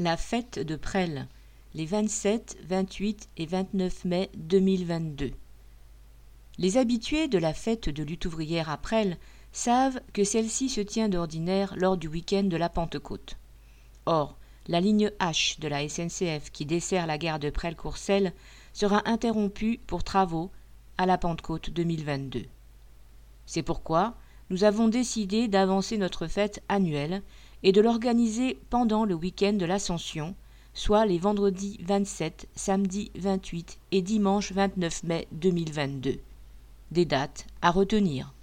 La fête de Presles, les 27, 28 et 29 mai 2022. Les habitués de la fête de lutte ouvrière à Presles savent que celle-ci se tient d'ordinaire lors du week-end de la Pentecôte. Or, la ligne H de la SNCF qui dessert la gare de Presles-Courcelles sera interrompue pour travaux à la Pentecôte 2022. C'est pourquoi nous avons décidé d'avancer notre fête annuelle et de l'organiser pendant le week-end de l'Ascension, soit les vendredis 27, samedi 28 et dimanche 29 mai 2022. Des dates à retenir.